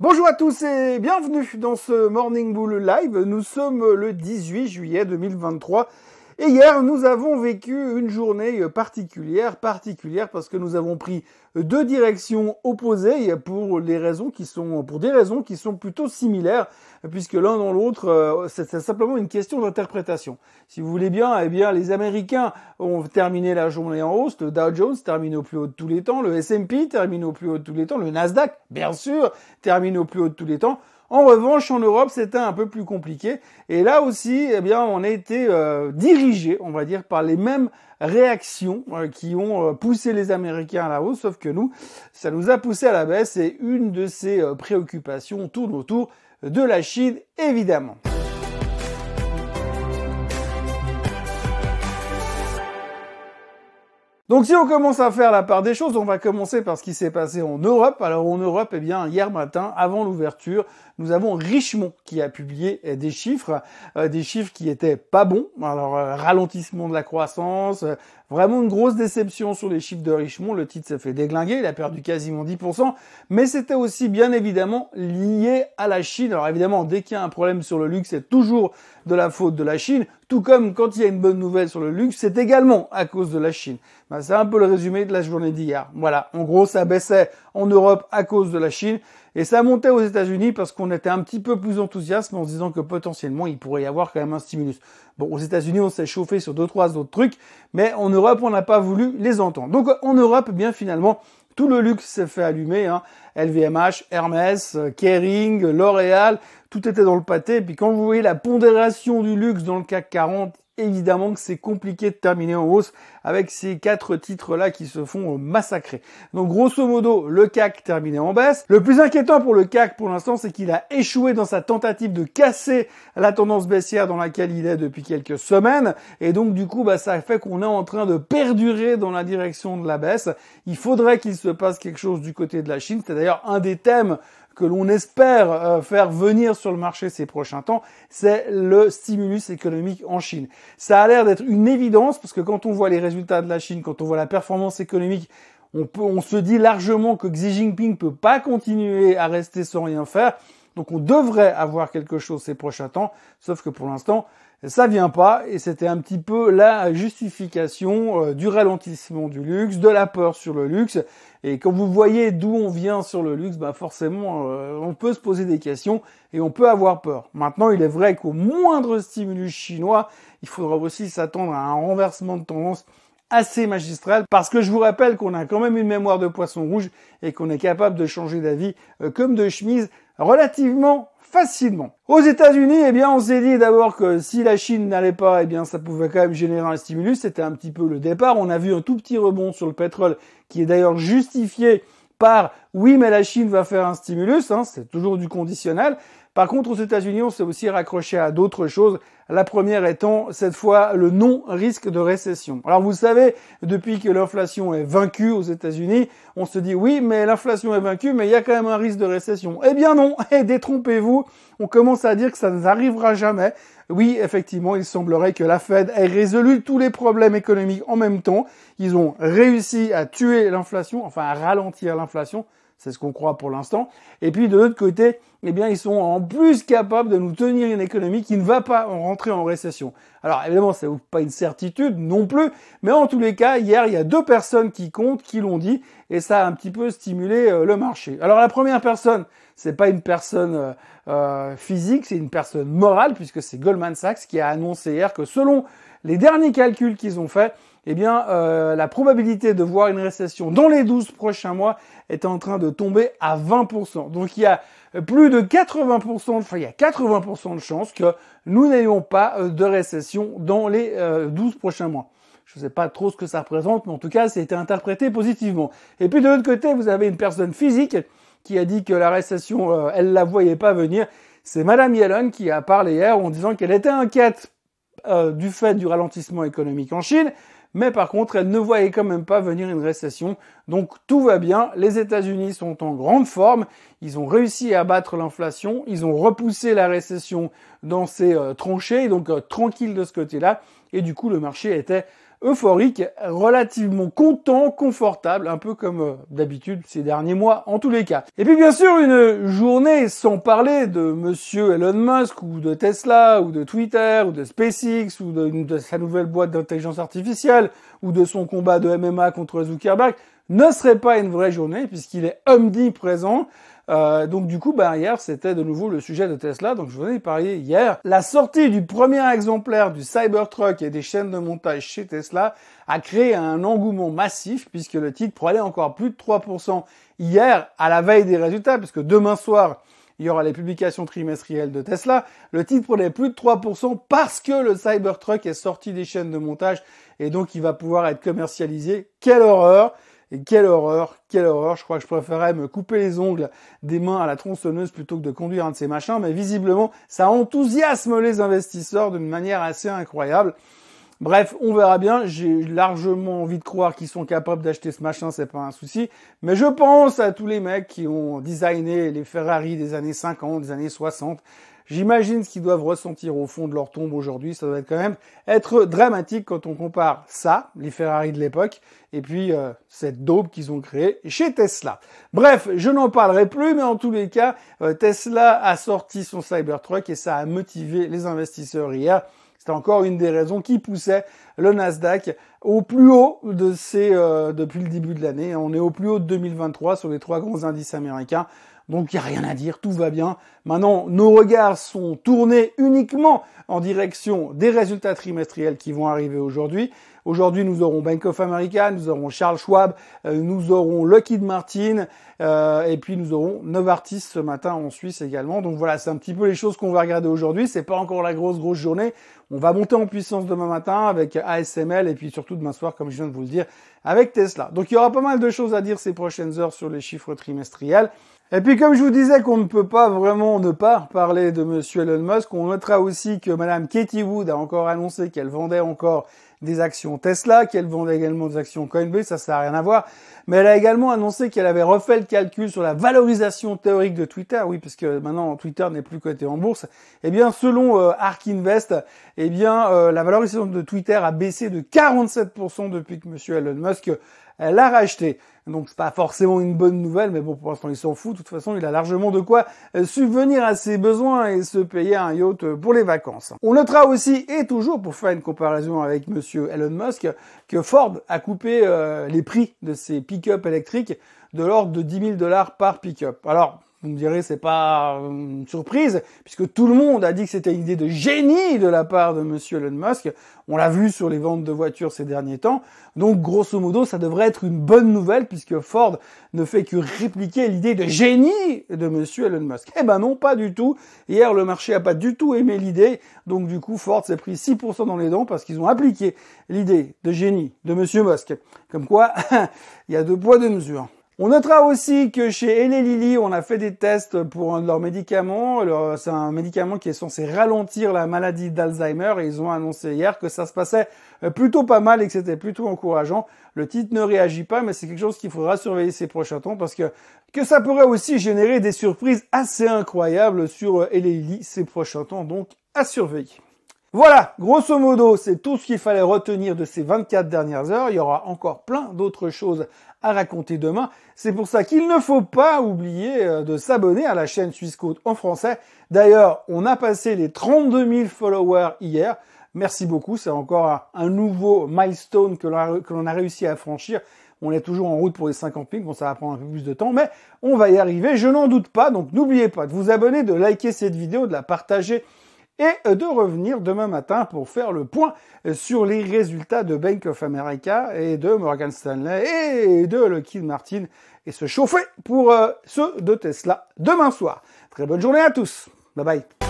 Bonjour à tous et bienvenue dans ce Morning Bull Live. Nous sommes le 18 juillet 2023 et hier, nous avons vécu une journée particulière, particulière parce que nous avons pris deux directions opposées pour raisons qui sont, pour des raisons qui sont plutôt similaires, puisque l'un dans l'autre, euh, c'est simplement une question d'interprétation. Si vous voulez bien, eh bien, les Américains ont terminé la journée en hausse, le Dow Jones termine au plus haut de tous les temps, le S&P termine au plus haut de tous les temps, le Nasdaq, bien sûr, termine au plus haut de tous les temps. En revanche, en Europe, c'était un peu plus compliqué. Et là aussi, eh bien, on a été euh, dirigé, on va dire, par les mêmes réactions euh, qui ont euh, poussé les Américains à la hausse, sauf que nous, ça nous a poussé à la baisse. Et une de ces préoccupations tourne autour de la Chine, évidemment. Donc si on commence à faire la part des choses, on va commencer par ce qui s'est passé en Europe. Alors en Europe, eh bien hier matin, avant l'ouverture, nous avons Richemont qui a publié eh, des chiffres, euh, des chiffres qui étaient pas bons. Alors euh, ralentissement de la croissance, euh, vraiment une grosse déception sur les chiffres de Richemont. Le titre s'est fait déglinguer, il a perdu quasiment 10%, mais c'était aussi bien évidemment lié à la Chine. Alors évidemment, dès qu'il y a un problème sur le luxe, c'est toujours de la faute de la Chine, tout comme quand il y a une bonne nouvelle sur le luxe, c'est également à cause de la Chine. Ben, c'est un peu le résumé de la journée d'hier. Voilà, en gros, ça baissait en Europe à cause de la Chine. Et ça montait aux États-Unis parce qu'on était un petit peu plus enthousiaste en se disant que potentiellement il pourrait y avoir quand même un stimulus. Bon, aux États-Unis, on s'est chauffé sur deux, trois autres trucs, mais en Europe, on n'a pas voulu les entendre. Donc en Europe, bien finalement, tout le luxe s'est fait allumer. Hein. LVMH, Hermès, Kering, L'Oréal, tout était dans le pâté. Et puis quand vous voyez la pondération du luxe dans le CAC 40, évidemment que c'est compliqué de terminer en hausse avec ces quatre titres-là qui se font massacrer. Donc grosso modo, le CAC terminé en baisse. Le plus inquiétant pour le CAC pour l'instant, c'est qu'il a échoué dans sa tentative de casser la tendance baissière dans laquelle il est depuis quelques semaines. Et donc du coup, bah, ça fait qu'on est en train de perdurer dans la direction de la baisse. Il faudrait qu'il se passe quelque chose du côté de la Chine. C'est d'ailleurs un des thèmes que l'on espère euh, faire venir sur le marché ces prochains temps, c'est le stimulus économique en Chine. Ça a l'air d'être une évidence parce que quand on voit les résultats de la Chine, quand on voit la performance économique, on, peut, on se dit largement que Xi Jinping peut pas continuer à rester sans rien faire. Donc on devrait avoir quelque chose ces prochains temps, sauf que pour l'instant, ça vient pas et c'était un petit peu la justification euh, du ralentissement du luxe, de la peur sur le luxe. Et quand vous voyez d'où on vient sur le luxe, bah forcément, euh, on peut se poser des questions et on peut avoir peur. Maintenant, il est vrai qu'au moindre stimulus chinois, il faudra aussi s'attendre à un renversement de tendance assez magistral parce que je vous rappelle qu'on a quand même une mémoire de poisson rouge et qu'on est capable de changer d'avis euh, comme de chemise relativement facilement. Aux États-Unis, eh bien, on s'est dit d'abord que si la Chine n'allait pas, eh bien, ça pouvait quand même générer un stimulus. C'était un petit peu le départ. On a vu un tout petit rebond sur le pétrole, qui est d'ailleurs justifié par oui, mais la Chine va faire un stimulus. Hein, c'est toujours du conditionnel. Par contre, aux États-Unis, on s'est aussi raccroché à d'autres choses. La première étant, cette fois, le non-risque de récession. Alors, vous savez, depuis que l'inflation est vaincue aux États-Unis, on se dit, oui, mais l'inflation est vaincue, mais il y a quand même un risque de récession. Eh bien non, et détrompez-vous, on commence à dire que ça n'arrivera jamais. Oui, effectivement, il semblerait que la Fed ait résolu tous les problèmes économiques en même temps. Ils ont réussi à tuer l'inflation, enfin à ralentir l'inflation. C'est ce qu'on croit pour l'instant. Et puis de l'autre côté, eh bien, ils sont en plus capables de nous tenir une économie qui ne va pas rentrer en récession. Alors évidemment, c'est pas une certitude non plus, mais en tous les cas, hier, il y a deux personnes qui comptent, qui l'ont dit, et ça a un petit peu stimulé euh, le marché. Alors la première personne, c'est pas une personne euh, euh, physique, c'est une personne morale, puisque c'est Goldman Sachs qui a annoncé hier que selon les derniers calculs qu'ils ont faits, eh bien, euh, la probabilité de voir une récession dans les 12 prochains mois est en train de tomber à 20%. Donc il y a plus de 80%, enfin il y a 80% de chances que nous n'ayons pas euh, de récession dans les 12 euh, prochains mois. Je ne sais pas trop ce que ça représente, mais en tout cas, été interprété positivement. Et puis de l'autre côté, vous avez une personne physique qui a dit que la récession, elle la voyait pas venir. C'est Madame Yellen qui a parlé hier en disant qu'elle était inquiète du fait du ralentissement économique en Chine, mais par contre, elle ne voyait quand même pas venir une récession. Donc tout va bien, les États-Unis sont en grande forme, ils ont réussi à battre l'inflation, ils ont repoussé la récession dans ses euh, tranchées, donc euh, tranquille de ce côté-là, et du coup le marché était euphorique, relativement content, confortable, un peu comme euh, d'habitude ces derniers mois en tous les cas. Et puis bien sûr une journée sans parler de monsieur Elon Musk ou de Tesla ou de Twitter ou de SpaceX ou de, de sa nouvelle boîte d'intelligence artificielle ou de son combat de MMA contre Zuckerberg ne serait pas une vraie journée puisqu'il est omniprésent. Euh, donc du coup, bah, hier, c'était de nouveau le sujet de Tesla. Donc je vous en ai parlé hier. La sortie du premier exemplaire du Cybertruck et des chaînes de montage chez Tesla a créé un engouement massif puisque le titre prenait encore plus de 3% hier à la veille des résultats puisque demain soir, il y aura les publications trimestrielles de Tesla. Le titre prenait plus de 3% parce que le Cybertruck est sorti des chaînes de montage et donc il va pouvoir être commercialisé. Quelle horreur et quelle horreur, quelle horreur. Je crois que je préférerais me couper les ongles des mains à la tronçonneuse plutôt que de conduire un de ces machins. Mais visiblement, ça enthousiasme les investisseurs d'une manière assez incroyable. Bref, on verra bien. J'ai largement envie de croire qu'ils sont capables d'acheter ce machin, c'est pas un souci. Mais je pense à tous les mecs qui ont designé les Ferrari des années 50, des années 60 J'imagine ce qu'ils doivent ressentir au fond de leur tombe aujourd'hui. Ça doit être quand même être dramatique quand on compare ça, les Ferrari de l'époque, et puis euh, cette daube qu'ils ont créée chez Tesla. Bref, je n'en parlerai plus, mais en tous les cas, euh, Tesla a sorti son Cybertruck et ça a motivé les investisseurs hier. C'est encore une des raisons qui poussait le Nasdaq au plus haut de ces, euh, depuis le début de l'année. On est au plus haut de 2023 sur les trois grands indices américains. Donc il n'y a rien à dire, tout va bien. Maintenant, nos regards sont tournés uniquement en direction des résultats trimestriels qui vont arriver aujourd'hui. Aujourd'hui, nous aurons Bank of America, nous aurons Charles Schwab, euh, nous aurons Lockheed Martin, euh, et puis nous aurons Novartis ce matin en Suisse également. Donc voilà, c'est un petit peu les choses qu'on va regarder aujourd'hui. C'est pas encore la grosse grosse journée. On va monter en puissance demain matin avec ASML et puis surtout demain soir, comme je viens de vous le dire, avec Tesla. Donc il y aura pas mal de choses à dire ces prochaines heures sur les chiffres trimestriels. Et puis comme je vous disais qu'on ne peut pas vraiment ne pas parler de monsieur Elon Musk, on notera aussi que madame Katie Wood a encore annoncé qu'elle vendait encore des actions Tesla, qu'elle vendait également des actions Coinbase, ça ça n'a rien à voir. Mais elle a également annoncé qu'elle avait refait le calcul sur la valorisation théorique de Twitter, oui, parce que maintenant Twitter n'est plus coté en bourse. Eh bien, selon euh, Ark Invest, eh bien, euh, la valorisation de Twitter a baissé de 47% depuis que monsieur Elon Musk l'a racheté. Donc c'est pas forcément une bonne nouvelle, mais bon, pour l'instant il s'en fout. De toute façon, il a largement de quoi euh, subvenir à ses besoins et se payer un yacht euh, pour les vacances. On notera aussi, et toujours pour faire une comparaison avec monsieur Elon Musk, que Ford a coupé euh, les prix de ses pick-up électriques de l'ordre de 10 000 dollars par pick-up. Alors, vous me direz, c'est pas une surprise, puisque tout le monde a dit que c'était une idée de génie de la part de monsieur Elon Musk. On l'a vu sur les ventes de voitures ces derniers temps. Donc, grosso modo, ça devrait être une bonne nouvelle, puisque Ford ne fait que répliquer l'idée de génie de monsieur Elon Musk. Eh ben non, pas du tout. Hier, le marché a pas du tout aimé l'idée. Donc, du coup, Ford s'est pris 6% dans les dents parce qu'ils ont appliqué l'idée de génie de monsieur Musk. Comme quoi, il y a deux poids, deux mesures. On notera aussi que chez Eli Lilly, on a fait des tests pour un de leurs médicaments. C'est un médicament qui est censé ralentir la maladie d'Alzheimer et ils ont annoncé hier que ça se passait euh, plutôt pas mal et que c'était plutôt encourageant. Le titre ne réagit pas, mais c'est quelque chose qu'il faudra surveiller ces prochains temps parce que, que ça pourrait aussi générer des surprises assez incroyables sur euh, Eli Lilly ces prochains temps, donc à surveiller. Voilà, grosso modo, c'est tout ce qu'il fallait retenir de ces 24 dernières heures. Il y aura encore plein d'autres choses à raconter demain. C'est pour ça qu'il ne faut pas oublier euh, de s'abonner à la chaîne Suisse Côte en français. D'ailleurs, on a passé les 32 000 followers hier. Merci beaucoup, c'est encore un, nouveau milestone que l'on a, réussi à franchir. On est toujours en route pour les 50 000, bon ça va prendre un peu plus de temps, mais on va y arriver, je n'en doute pas. Donc n'oubliez pas de vous abonner, de liker cette vidéo, de la partager et de revenir demain matin pour faire le point sur les résultats de Bank of America et de Morgan Stanley et de Lockheed Martin et se chauffer pour euh, ceux de Tesla demain soir. Très bonne journée à tous. Bye bye.